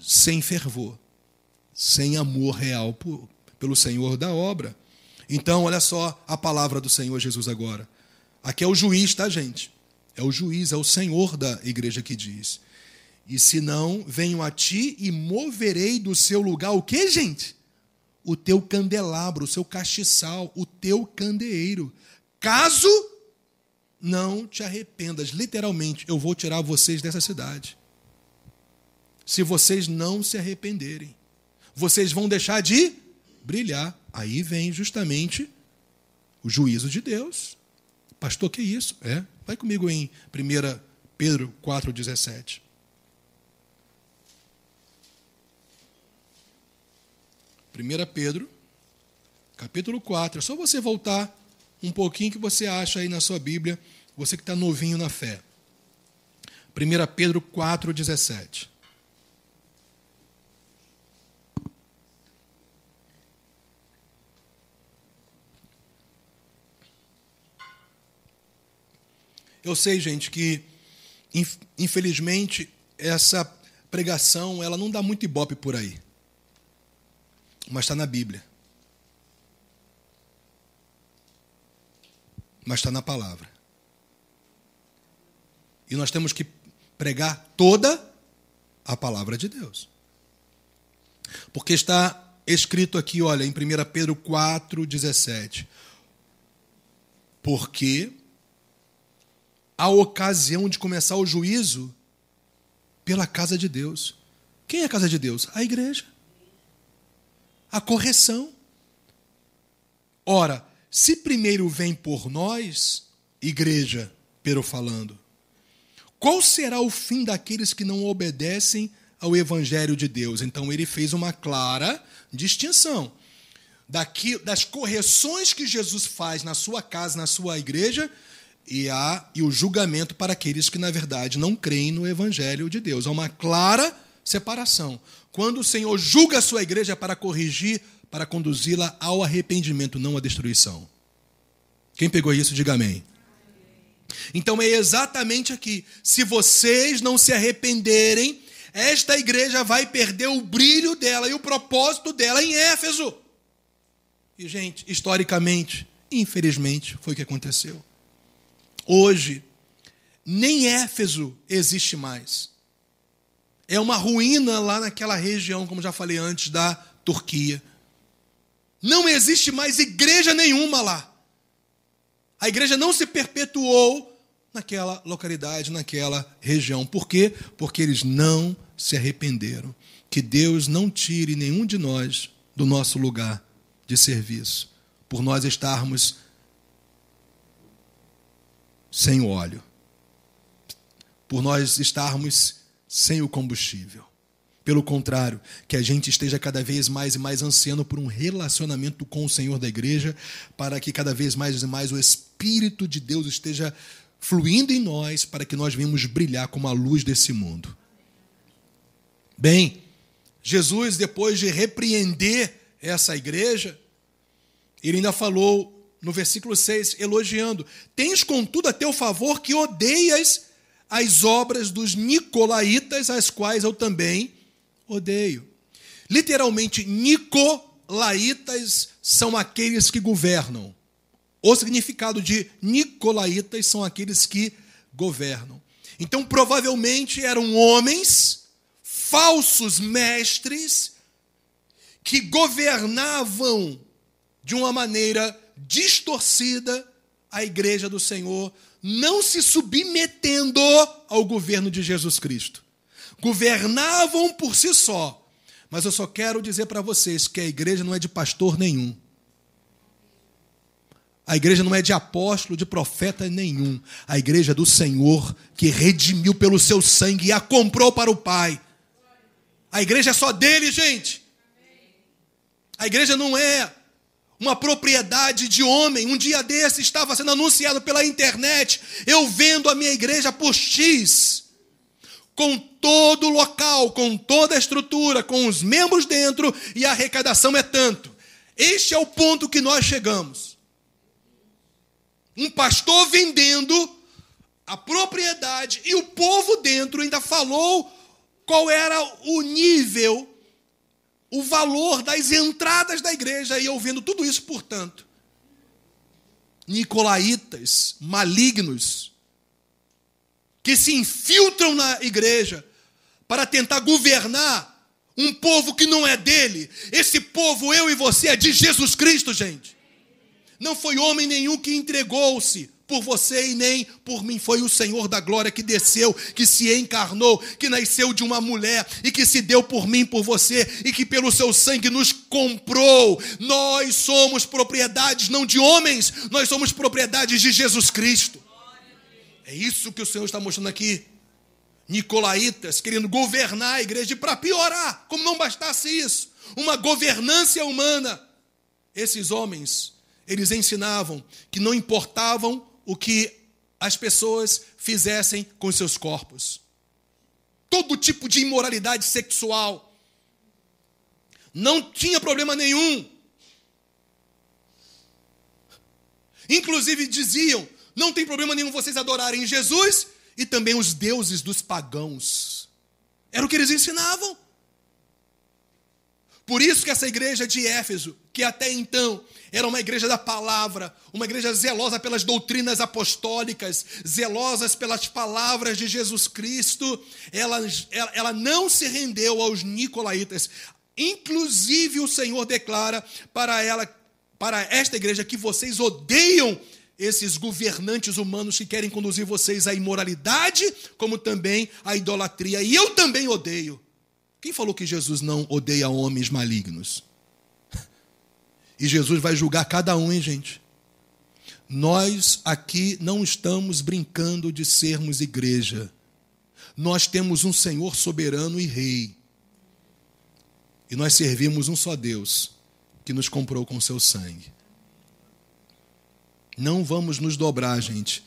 sem fervor, sem amor real por, pelo Senhor da obra. Então, olha só a palavra do Senhor Jesus agora. Aqui é o juiz, tá, gente? É o juiz, é o Senhor da igreja que diz. E se não, venho a ti e moverei do seu lugar o que, gente? O teu candelabro, o seu castiçal, o teu candeeiro. Caso não te arrependas, literalmente, eu vou tirar vocês dessa cidade. Se vocês não se arrependerem, vocês vão deixar de brilhar. Aí vem justamente o juízo de Deus. Pastor, que isso? É, vai comigo em 1 Pedro 4,17. 1 Pedro, capítulo 4. É só você voltar um pouquinho que você acha aí na sua Bíblia, você que está novinho na fé. 1 Pedro 4, 17. Eu sei, gente, que infelizmente essa pregação ela não dá muito ibope por aí mas está na Bíblia. Mas está na palavra. E nós temos que pregar toda a palavra de Deus. Porque está escrito aqui, olha, em 1 Pedro 4, 17. Porque a ocasião de começar o juízo pela casa de Deus. Quem é a casa de Deus? A igreja a correção. Ora, se primeiro vem por nós, igreja, pero falando, qual será o fim daqueles que não obedecem ao evangelho de Deus? Então ele fez uma clara distinção das correções que Jesus faz na sua casa, na sua igreja, e, a, e o julgamento para aqueles que, na verdade, não creem no evangelho de Deus. Há uma clara separação. Quando o Senhor julga a sua igreja para corrigir, para conduzi-la ao arrependimento, não à destruição. Quem pegou isso, diga amém. Então é exatamente aqui. Se vocês não se arrependerem, esta igreja vai perder o brilho dela e o propósito dela em Éfeso. E, gente, historicamente, infelizmente, foi o que aconteceu. Hoje, nem Éfeso existe mais é uma ruína lá naquela região, como já falei antes, da Turquia. Não existe mais igreja nenhuma lá. A igreja não se perpetuou naquela localidade, naquela região. Por quê? Porque eles não se arrependeram. Que Deus não tire nenhum de nós do nosso lugar de serviço, por nós estarmos sem óleo, por nós estarmos sem o combustível. Pelo contrário, que a gente esteja cada vez mais e mais ansiando por um relacionamento com o Senhor da igreja, para que cada vez mais e mais o Espírito de Deus esteja fluindo em nós, para que nós venhamos brilhar como a luz desse mundo. Bem, Jesus, depois de repreender essa igreja, ele ainda falou no versículo 6, elogiando: Tens contudo a teu favor que odeias as obras dos nicolaítas, as quais eu também odeio. Literalmente, Nicolaitas são aqueles que governam. O significado de Nicolaitas são aqueles que governam. Então, provavelmente eram homens, falsos mestres, que governavam de uma maneira distorcida a igreja do Senhor, não se submetendo ao governo de Jesus Cristo governavam por si só. Mas eu só quero dizer para vocês que a igreja não é de pastor nenhum. A igreja não é de apóstolo, de profeta nenhum. A igreja é do Senhor, que redimiu pelo seu sangue e a comprou para o Pai. A igreja é só dele, gente. A igreja não é uma propriedade de homem. Um dia desse estava sendo anunciado pela internet, eu vendo a minha igreja por X com todo o local, com toda a estrutura, com os membros dentro, e a arrecadação é tanto. Este é o ponto que nós chegamos. Um pastor vendendo a propriedade e o povo dentro ainda falou qual era o nível, o valor das entradas da igreja, e eu vendo tudo isso, portanto. Nicolaitas, malignos, que se infiltram na igreja para tentar governar um povo que não é dele. Esse povo, eu e você, é de Jesus Cristo, gente. Não foi homem nenhum que entregou-se por você e nem por mim. Foi o Senhor da glória que desceu, que se encarnou, que nasceu de uma mulher e que se deu por mim, por você e que pelo seu sangue nos comprou. Nós somos propriedades não de homens, nós somos propriedades de Jesus Cristo. É isso que o Senhor está mostrando aqui. Nicolaitas querendo governar a igreja, e para piorar, como não bastasse isso, uma governância humana. Esses homens, eles ensinavam que não importavam o que as pessoas fizessem com seus corpos. Todo tipo de imoralidade sexual. Não tinha problema nenhum. Inclusive diziam não tem problema nenhum vocês adorarem Jesus e também os deuses dos pagãos. Era o que eles ensinavam. Por isso que essa igreja de Éfeso, que até então era uma igreja da palavra, uma igreja zelosa pelas doutrinas apostólicas, zelosas pelas palavras de Jesus Cristo, ela, ela, ela não se rendeu aos nicolaítas. Inclusive o Senhor declara para ela, para esta igreja, que vocês odeiam esses governantes humanos que querem conduzir vocês à imoralidade, como também à idolatria. E eu também odeio. Quem falou que Jesus não odeia homens malignos? E Jesus vai julgar cada um, hein, gente? Nós aqui não estamos brincando de sermos igreja. Nós temos um Senhor soberano e Rei. E nós servimos um só Deus, que nos comprou com seu sangue. Não vamos nos dobrar, gente,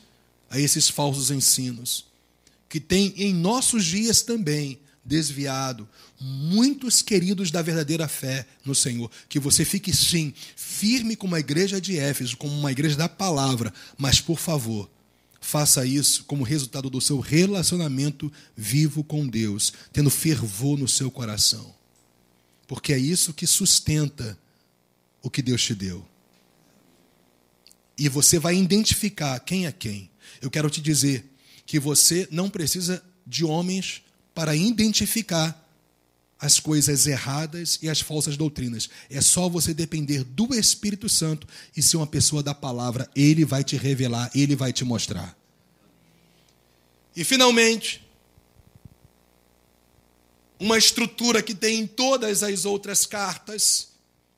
a esses falsos ensinos, que tem em nossos dias também desviado muitos queridos da verdadeira fé no Senhor. Que você fique, sim, firme como a igreja de Éfeso, como uma igreja da palavra, mas, por favor, faça isso como resultado do seu relacionamento vivo com Deus, tendo fervor no seu coração. Porque é isso que sustenta o que Deus te deu. E você vai identificar quem é quem. Eu quero te dizer que você não precisa de homens para identificar as coisas erradas e as falsas doutrinas. É só você depender do Espírito Santo e ser uma pessoa da palavra. Ele vai te revelar, ele vai te mostrar. E finalmente, uma estrutura que tem em todas as outras cartas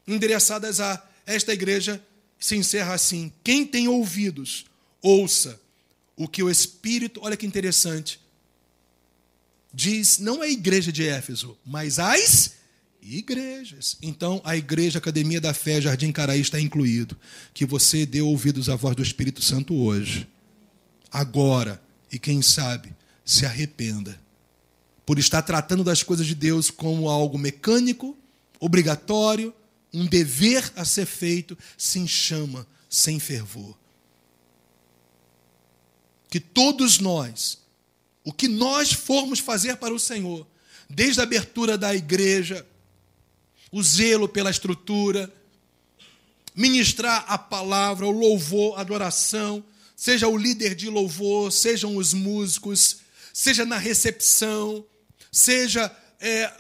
endereçadas a esta igreja se encerra assim: quem tem ouvidos, ouça o que o Espírito, olha que interessante, diz não a igreja de Éfeso, mas as igrejas. Então, a igreja Academia da Fé Jardim Caraí está incluído. Que você dê ouvidos à voz do Espírito Santo hoje, agora, e quem sabe, se arrependa por estar tratando das coisas de Deus como algo mecânico, obrigatório, um dever a ser feito, se enxama sem fervor. Que todos nós, o que nós formos fazer para o Senhor, desde a abertura da igreja, o zelo pela estrutura, ministrar a palavra, o louvor, a adoração, seja o líder de louvor, sejam os músicos, seja na recepção, seja é,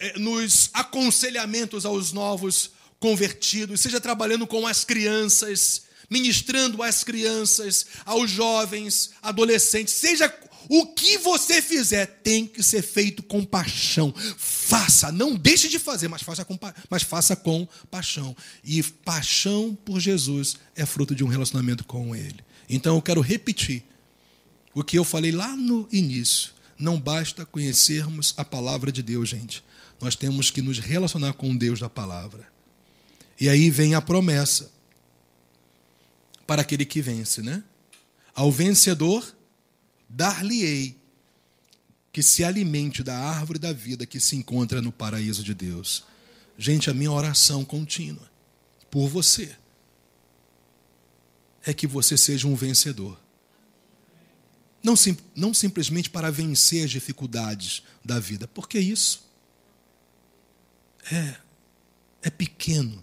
é, nos aconselhamentos aos novos convertidos, seja trabalhando com as crianças, ministrando às crianças, aos jovens, adolescentes, seja o que você fizer tem que ser feito com paixão. Faça, não deixe de fazer, mas faça com, mas faça com paixão. E paixão por Jesus é fruto de um relacionamento com Ele. Então eu quero repetir o que eu falei lá no início. Não basta conhecermos a palavra de Deus, gente. Nós temos que nos relacionar com Deus da palavra. E aí vem a promessa para aquele que vence, né? Ao vencedor, dar-lhe-ei que se alimente da árvore da vida que se encontra no paraíso de Deus. Gente, a minha oração contínua por você é que você seja um vencedor. Não, sim, não simplesmente para vencer as dificuldades da vida, porque isso é, é pequeno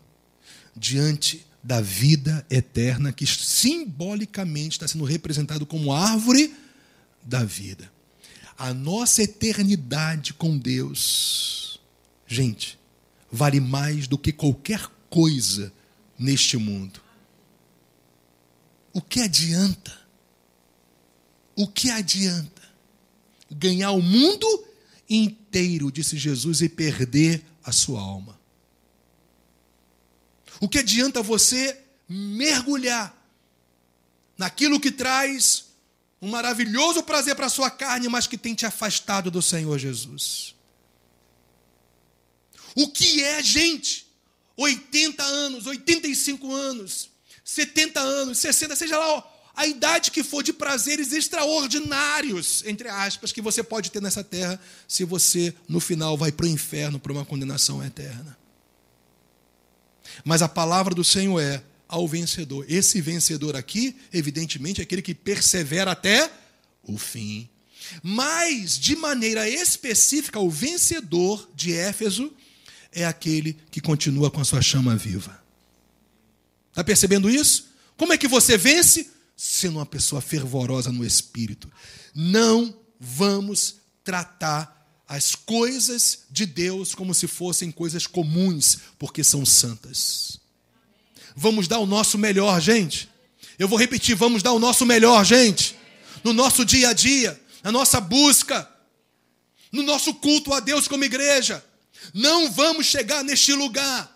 diante da vida eterna que simbolicamente está sendo representado como árvore da vida. A nossa eternidade com Deus, gente, vale mais do que qualquer coisa neste mundo. O que adianta o que adianta ganhar o mundo inteiro, disse Jesus, e perder a sua alma? O que adianta você mergulhar naquilo que traz um maravilhoso prazer para a sua carne, mas que tem te afastado do Senhor Jesus? O que é, gente? 80 anos, 85 anos, 70 anos, 60, seja lá a idade que for de prazeres extraordinários, entre aspas, que você pode ter nessa terra, se você no final vai para o inferno, para uma condenação eterna. Mas a palavra do Senhor é ao vencedor. Esse vencedor aqui, evidentemente, é aquele que persevera até o fim. Mas, de maneira específica, o vencedor de Éfeso é aquele que continua com a sua chama viva. Está percebendo isso? Como é que você vence? sendo uma pessoa fervorosa no espírito. Não vamos tratar as coisas de Deus como se fossem coisas comuns, porque são santas. Vamos dar o nosso melhor, gente. Eu vou repetir, vamos dar o nosso melhor, gente. No nosso dia a dia, na nossa busca, no nosso culto a Deus como igreja. Não vamos chegar neste lugar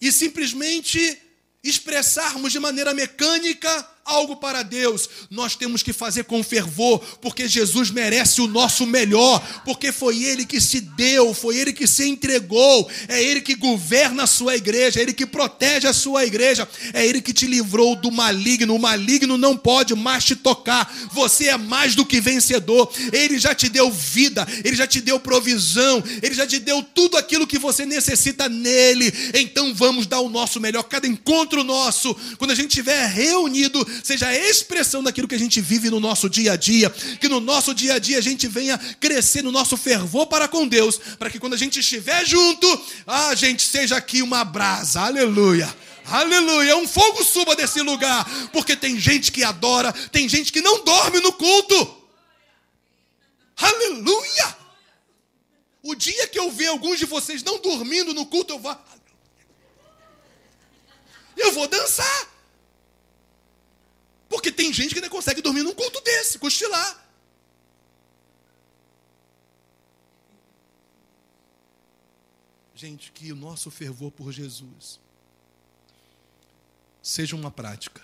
e simplesmente expressarmos de maneira mecânica algo para Deus, nós temos que fazer com fervor, porque Jesus merece o nosso melhor, porque foi Ele que se deu, foi Ele que se entregou, é Ele que governa a sua igreja, é Ele que protege a sua igreja, é Ele que te livrou do maligno. O maligno não pode mais te tocar, você é mais do que vencedor, Ele já te deu vida, Ele já te deu provisão, Ele já te deu tudo aquilo que você necessita nele. Então vamos dar o nosso melhor, cada encontro nosso, quando a gente estiver reunido, seja a expressão daquilo que a gente vive no nosso dia a dia, que no nosso dia a dia a gente venha crescer no nosso fervor para com Deus, para que quando a gente estiver junto, a gente seja aqui uma brasa, aleluia. Aleluia, um fogo suba desse lugar, porque tem gente que adora, tem gente que não dorme no culto. Aleluia! O dia que eu ver alguns de vocês não dormindo no culto, eu vou. Eu vou dançar. Porque tem gente que não consegue dormir num culto desse, cochilar. Gente, que o nosso fervor por Jesus seja uma prática,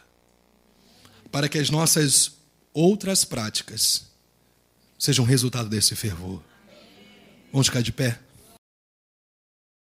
para que as nossas outras práticas sejam resultado desse fervor. Vamos ficar de pé?